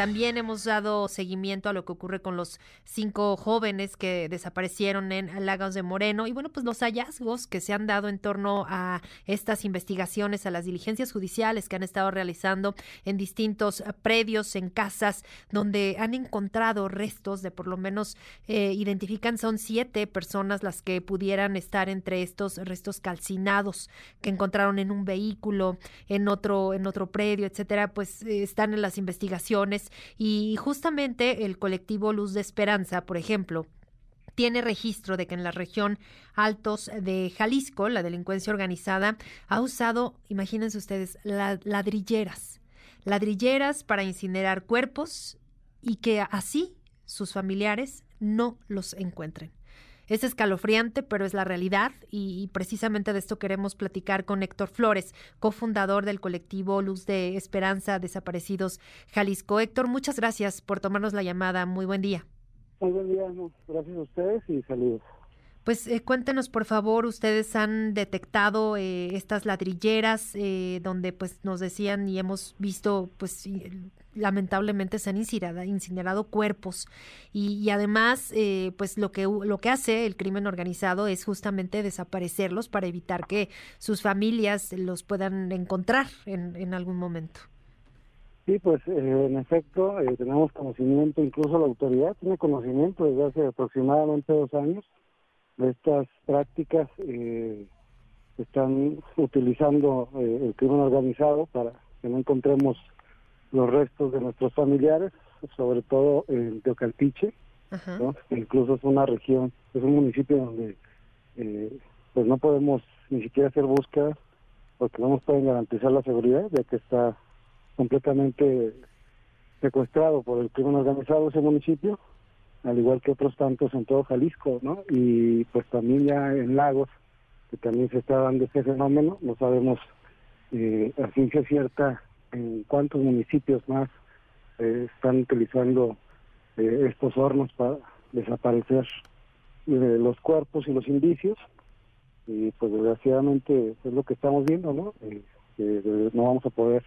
También hemos dado seguimiento a lo que ocurre con los cinco jóvenes que desaparecieron en Lagos de Moreno. Y bueno, pues los hallazgos que se han dado en torno a estas investigaciones, a las diligencias judiciales que han estado realizando en distintos predios, en casas, donde han encontrado restos de por lo menos, eh, identifican, son siete personas las que pudieran estar entre estos restos calcinados que encontraron en un vehículo, en otro, en otro predio, etcétera, pues eh, están en las investigaciones y justamente el colectivo Luz de Esperanza, por ejemplo, tiene registro de que en la región Altos de Jalisco, la delincuencia organizada ha usado, imagínense ustedes, ladrilleras, ladrilleras para incinerar cuerpos y que así sus familiares no los encuentren. Es escalofriante, pero es la realidad y, precisamente de esto queremos platicar con Héctor Flores, cofundador del colectivo Luz de Esperanza Desaparecidos Jalisco. Héctor, muchas gracias por tomarnos la llamada. Muy buen día. Muy buen día, gracias a ustedes y saludos. Pues eh, cuéntenos, por favor, ustedes han detectado eh, estas ladrilleras eh, donde pues nos decían y hemos visto pues lamentablemente se han incinerado, cuerpos y, además pues lo que lo que hace el crimen organizado es justamente desaparecerlos para evitar que sus familias los puedan encontrar en, en algún momento. Sí, pues en efecto tenemos conocimiento, incluso la autoridad tiene conocimiento desde hace aproximadamente dos años estas prácticas eh, están utilizando eh, el crimen organizado para que no encontremos los restos de nuestros familiares, sobre todo en Teocaltiche, incluso es una región, es un municipio donde eh, pues no podemos ni siquiera hacer búsquedas porque no nos pueden garantizar la seguridad, ya que está completamente secuestrado por el crimen organizado ese municipio al igual que otros tantos en todo Jalisco, ¿no? Y pues también ya en Lagos, que también se está dando ese fenómeno, no sabemos eh, a ciencia cierta en cuántos municipios más eh, están utilizando eh, estos hornos para desaparecer eh, los cuerpos y los indicios, y pues desgraciadamente es lo que estamos viendo, ¿no? no vamos a poder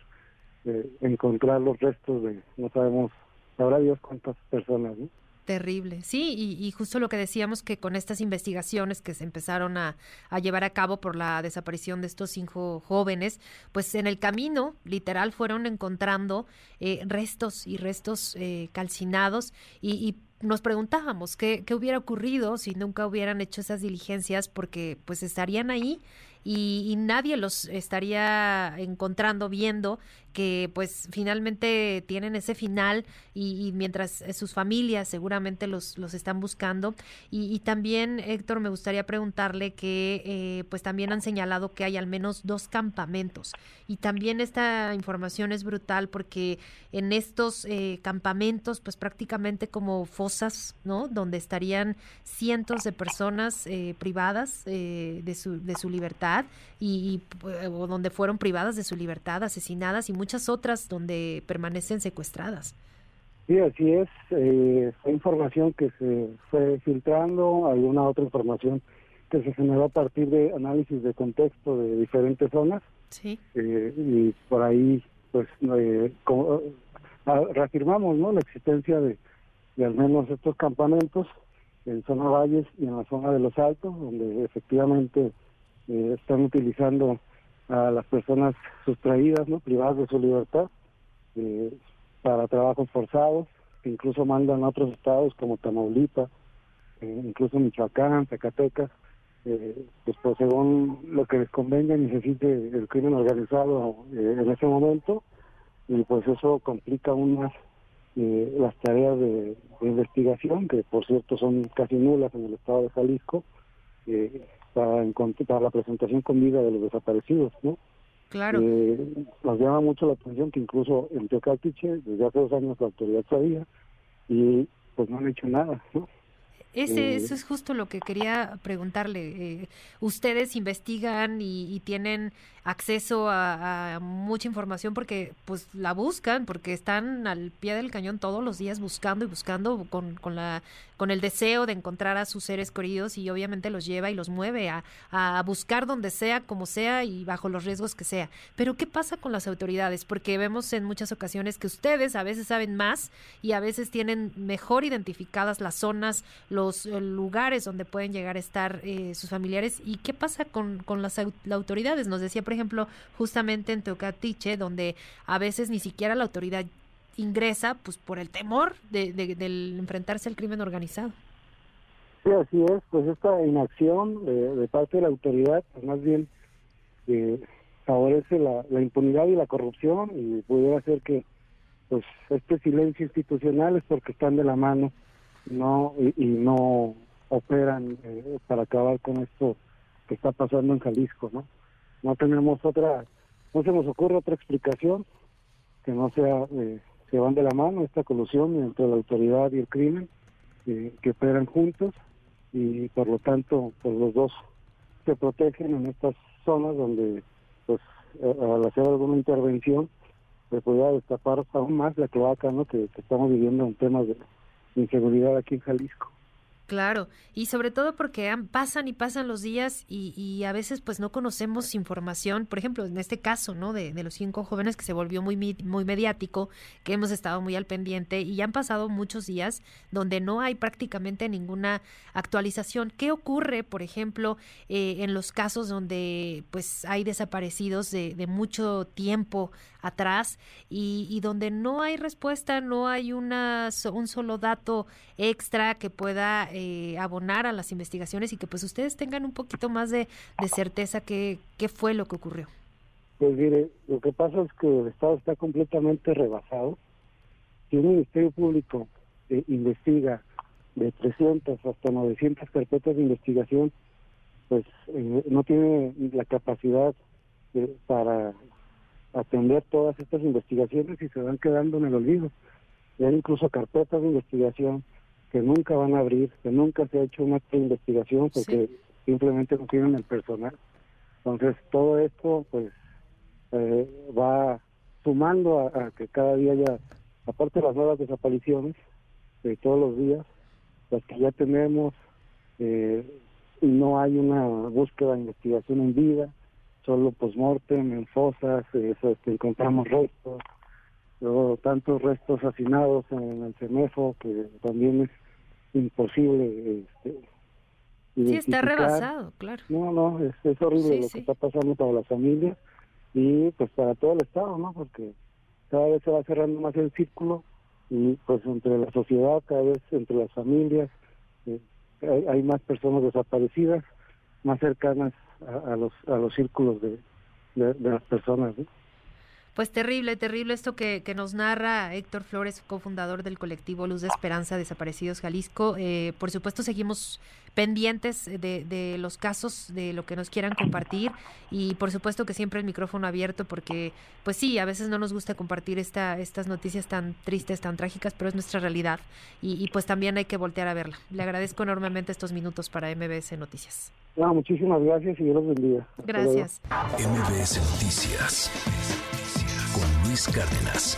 encontrar los restos de, no sabemos, sabrá Dios cuántas personas, ¿no? Terrible, sí, y, justo lo que decíamos que con estas investigaciones que se empezaron a, llevar a cabo por la desaparición de estos cinco jóvenes, pues en el camino, literal, fueron encontrando eh, restos y restos eh, calcinados y, nos preguntábamos qué, qué hubiera ocurrido si nunca hubieran hecho esas diligencias porque pues estarían ahí y, nadie los estaría encontrando, viendo que pues finalmente tienen ese final y, mientras eh, sus familias seguramente los, los están buscando. Y, también, Héctor, me gustaría preguntarle que eh, pues también han señalado que hay al menos dos campamentos. Y también esta información es brutal porque en estos eh, campamentos pues prácticamente como fosas, ¿no? Donde estarían cientos de personas privadas de, su, de su libertad y, o donde fueron privadas de su libertad, asesinadas y muchas otras donde permanecen secuestradas. Sí, así es. Eh, fue información que se fue filtrando, hay una otra información que se generó a partir de análisis de contexto de diferentes zonas. Sí. Eh, y por ahí, pues, eh, ah, reafirmamos ¿no? la existencia de, de al menos estos campamentos en zona valles y en la zona de los altos, donde efectivamente eh, están utilizando a las personas sustraídas, ¿no? privadas de su libertad, eh, para trabajos forzados, incluso mandan a otros estados como Tamaulipas, eh, incluso Michoacán, Zacatecas, pues, según lo que les convenga necesite el crimen organizado en ese momento, y pues eso complica aún más las tareas de, investigación, que por cierto son casi nulas en el estado de Jalisco, para, para la presentación con vida de los desaparecidos, ¿no? Claro. Eh, nos llama mucho la atención que incluso en Teocaltiche, desde hace dos años la autoridad sabía, y pues no han hecho nada, ¿no? Ese, eso es justo lo que quería preguntarle. Eh, ustedes investigan y, tienen acceso a, mucha información porque pues la buscan, porque están al pie del cañón todos los días buscando y buscando con, con, la, con el deseo de encontrar a sus seres queridos y obviamente los lleva y los mueve a, a buscar donde sea, como sea y bajo los riesgos que sea. Pero ¿qué pasa con las autoridades? Porque vemos en muchas ocasiones que ustedes a veces saben más y a veces tienen mejor identificadas las zonas, los los eh, lugares donde pueden llegar a estar eh, sus familiares y qué pasa con, con las, autoridades. Nos decía, por ejemplo, justamente en Teocatiche, donde a veces ni siquiera la autoridad ingresa pues por el temor de, de, enfrentarse al crimen organizado. Sí, así es, pues esta inacción de, parte de la autoridad, pues más bien eh, favorece la, la impunidad y la corrupción y pudiera ser que pues este silencio institucional es porque están de la mano no y, no operan eh, para acabar con esto que está pasando en Jalisco, ¿no? No tenemos otra, no se nos ocurre otra explicación que no sea eh, se van de la mano esta colusión entre la autoridad y el crimen eh, que operan juntos y por lo tanto pues los dos se protegen en estas zonas donde pues al hacer alguna intervención se podría destapar aún más la cloaca ¿no? que, que estamos viviendo en temas de inseguridad aquí en Jalisco. Claro, y sobre todo porque pasan y pasan los días y, a veces pues no conocemos información, por ejemplo, en este caso, ¿no? De, los cinco jóvenes que se volvió muy, muy mediático, que hemos estado muy al pendiente y ya han pasado muchos días donde no hay prácticamente ninguna actualización. ¿Qué ocurre, por ejemplo, eh, en los casos donde pues hay desaparecidos de, de mucho tiempo atrás y, donde no hay respuesta, no hay una, un solo dato extra que pueda eh, abonar a las investigaciones y que pues ustedes tengan un poquito más de, certeza que qué fue lo que ocurrió. Pues mire, lo que pasa es que el Estado está completamente rebasado. Si un Ministerio Público eh, investiga de 300 hasta 900 carpetas de investigación, pues eh, no tiene la capacidad para atender todas estas investigaciones y se van quedando en el olvido. Y hay incluso carpetas de investigación que nunca van a abrir, que nunca se ha hecho una investigación porque simplemente no tienen el personal. Entonces todo esto pues eh, va sumando a, que cada día ya, aparte de las nuevas desapariciones de todos los días, las que ya tenemos, eh, no hay una búsqueda de investigación en vida, solo postmortem, en fosas, eso, encontramos restos, luego tantos restos hacinados en el CEMEFO que también es imposible este, Sí, está rebasado, claro. No, no, es, horrible lo que está pasando para las familias y pues para todo el Estado, ¿no? Porque cada vez se va cerrando más el círculo y pues entre la sociedad, cada vez entre las familias, eh, hay, más personas desaparecidas, más cercanas a, los, a los círculos de, de, las personas. Pues terrible, terrible esto que, que, nos narra Héctor Flores, cofundador del colectivo Luz de Esperanza Desaparecidos Jalisco. Eh, por supuesto, seguimos pendientes de, de, los casos, de lo que nos quieran compartir y por supuesto que siempre el micrófono abierto porque, pues sí, a veces no nos gusta compartir esta, estas noticias tan tristes, tan trágicas, pero es nuestra realidad y, y pues también hay que voltear a verla. Le agradezco enormemente estos minutos para MBS Noticias. No, muchísimas gracias y Dios los bendiga. Gracias. MBS Noticias Luis Cárdenas.